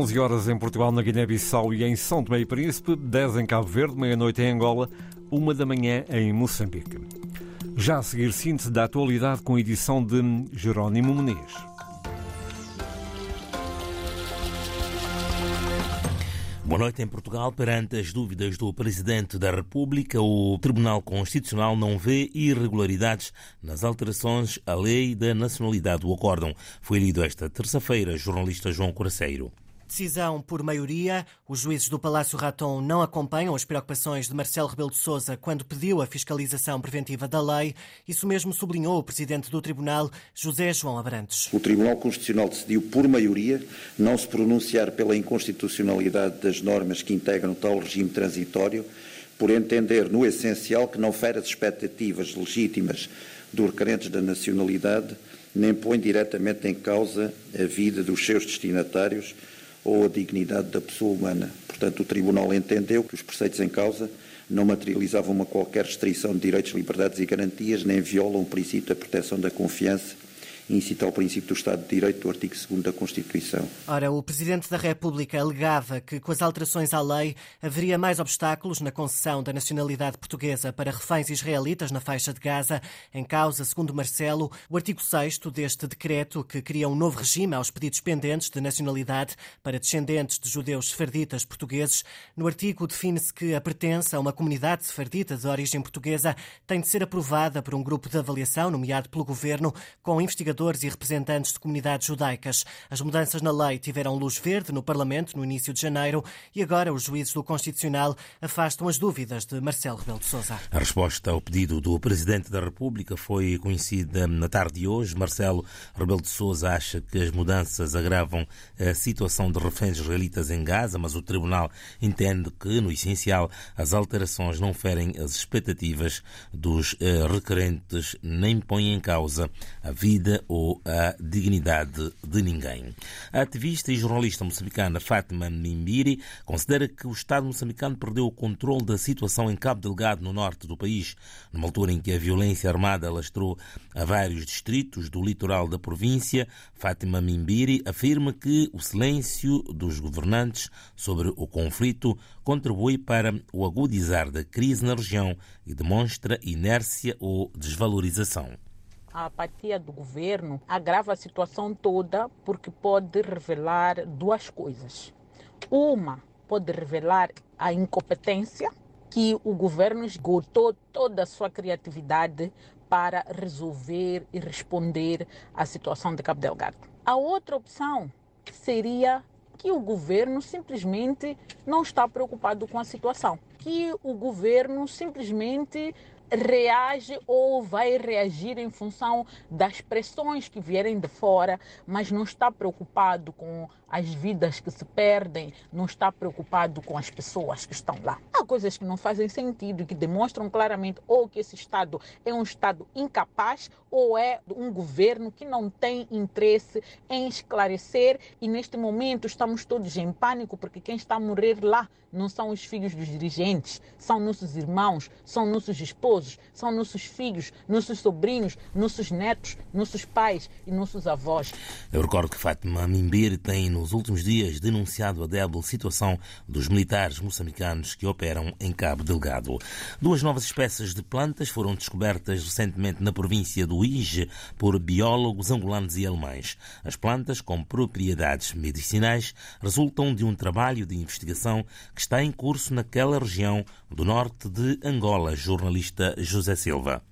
11 horas em Portugal, na Guiné-Bissau e em São Tomé e Príncipe, 10 em Cabo Verde, meia-noite em Angola, 1 da manhã em Moçambique. Já a seguir, síntese da atualidade com edição de Jerónimo Muniz. Boa noite em Portugal. Perante as dúvidas do Presidente da República, o Tribunal Constitucional não vê irregularidades nas alterações à lei da nacionalidade do acórdão. Foi lido esta terça-feira, jornalista João Coraceiro. Decisão por maioria. Os juízes do Palácio Raton não acompanham as preocupações de Marcelo Rebelo de Sousa quando pediu a fiscalização preventiva da lei. Isso mesmo sublinhou o presidente do Tribunal, José João Abrantes. O Tribunal Constitucional decidiu por maioria não se pronunciar pela inconstitucionalidade das normas que integram tal regime transitório, por entender no essencial que não fere as expectativas legítimas dos requerentes da nacionalidade, nem põe diretamente em causa a vida dos seus destinatários ou a dignidade da pessoa humana. Portanto, o Tribunal entendeu que os preceitos em causa não materializavam uma qualquer restrição de direitos, liberdades e garantias, nem violam o princípio da proteção da confiança incita ao princípio do Estado de Direito do artigo 2 da Constituição. Ora, o Presidente da República alegava que com as alterações à lei haveria mais obstáculos na concessão da nacionalidade portuguesa para reféns israelitas na faixa de Gaza. Em causa, segundo Marcelo, o artigo 6 deste decreto que cria um novo regime aos pedidos pendentes de nacionalidade para descendentes de judeus sefarditas portugueses. No artigo define-se que a pertença a uma comunidade sefardita de origem portuguesa tem de ser aprovada por um grupo de avaliação nomeado pelo Governo com investigadores e representantes de comunidades judaicas. As mudanças na lei tiveram luz verde no Parlamento no início de janeiro e agora os juízes do Constitucional afastam as dúvidas de Marcelo Rebelo de Sousa. A resposta ao pedido do Presidente da República foi conhecida na tarde de hoje. Marcelo Rebelo de Sousa acha que as mudanças agravam a situação de reféns israelitas em Gaza, mas o Tribunal entende que, no essencial, as alterações não ferem as expectativas dos eh, requerentes nem põem em causa a vida ou a dignidade de ninguém. A ativista e jornalista moçambicana Fátima Mimbiri considera que o Estado moçambicano perdeu o controle da situação em Cabo Delgado, no norte do país, numa altura em que a violência armada alastrou a vários distritos do litoral da província. Fátima Mimbiri afirma que o silêncio dos governantes sobre o conflito contribui para o agudizar da crise na região e demonstra inércia ou desvalorização a apatia do governo agrava a situação toda porque pode revelar duas coisas. Uma, pode revelar a incompetência que o governo esgotou toda a sua criatividade para resolver e responder à situação de Cabo Delgado. A outra opção seria que o governo simplesmente não está preocupado com a situação, que o governo simplesmente reage ou vai reagir em função das pressões que vierem de fora, mas não está preocupado com as vidas que se perdem, não está preocupado com as pessoas que estão lá. Há coisas que não fazem sentido e que demonstram claramente ou que esse Estado é um Estado incapaz ou é um governo que não tem interesse em esclarecer e neste momento estamos todos em pânico porque quem está a morrer lá não são os filhos dos dirigentes, são nossos irmãos, são nossos esposos, são nossos filhos, nossos sobrinhos, nossos netos, nossos pais e nossos avós. Eu recordo que Fátima Mimbir tem nos últimos dias denunciado a débil situação dos militares moçambicanos que operam em Cabo Delgado. Duas novas espécies de plantas foram descobertas recentemente na província do Ige por biólogos angolanos e alemães. As plantas, com propriedades medicinais, resultam de um trabalho de investigação que está em curso naquela região do norte de Angola, jornalista José Silva.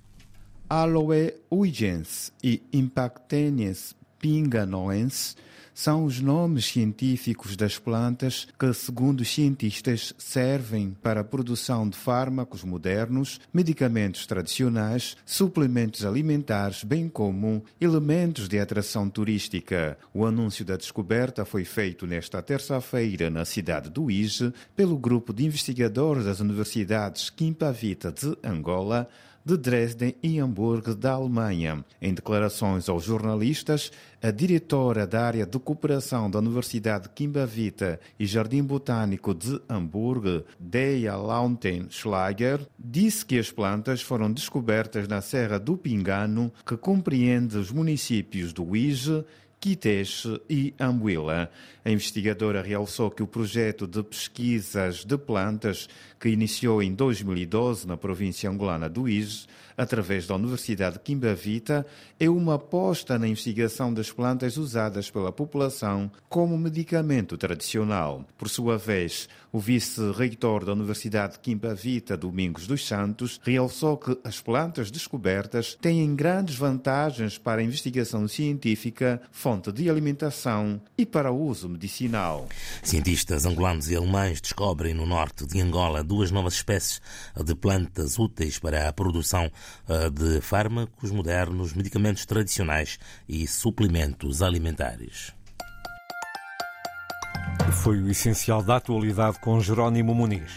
Aloe uigens e Impactenies pinganoense são os nomes científicos das plantas que, segundo os cientistas, servem para a produção de fármacos modernos, medicamentos tradicionais, suplementos alimentares, bem como elementos de atração turística. O anúncio da descoberta foi feito nesta terça-feira na cidade do Ige pelo grupo de investigadores das universidades Quimpavita de Angola, de Dresden e Hamburgo, da Alemanha. Em declarações aos jornalistas, a diretora da área de cooperação da Universidade Kimbavita e Jardim Botânico de Hamburgo, Deia Launten-Schlager, disse que as plantas foram descobertas na Serra do Pingano, que compreende os municípios do Uige, Quiteche e Ambuila. A investigadora realçou que o projeto de pesquisas de plantas, que iniciou em 2012 na província angolana do Ige, através da Universidade Quimbavita, é uma aposta na investigação das plantas usadas pela população como medicamento tradicional. Por sua vez, o vice-reitor da Universidade Quimbavita, Domingos dos Santos, realçou que as plantas descobertas têm grandes vantagens para a investigação científica, fonte de alimentação e para o uso medicinal. Cientistas angolanos e alemães descobrem no norte de Angola duas novas espécies de plantas úteis para a produção eh, de fármacos modernos, medicamentos tradicionais e suplementos alimentares. Foi o essencial da atualidade com Jerónimo Muniz.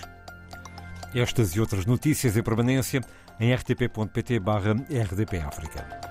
Estas e outras notícias em permanência em rtp.pt/rdpafrica.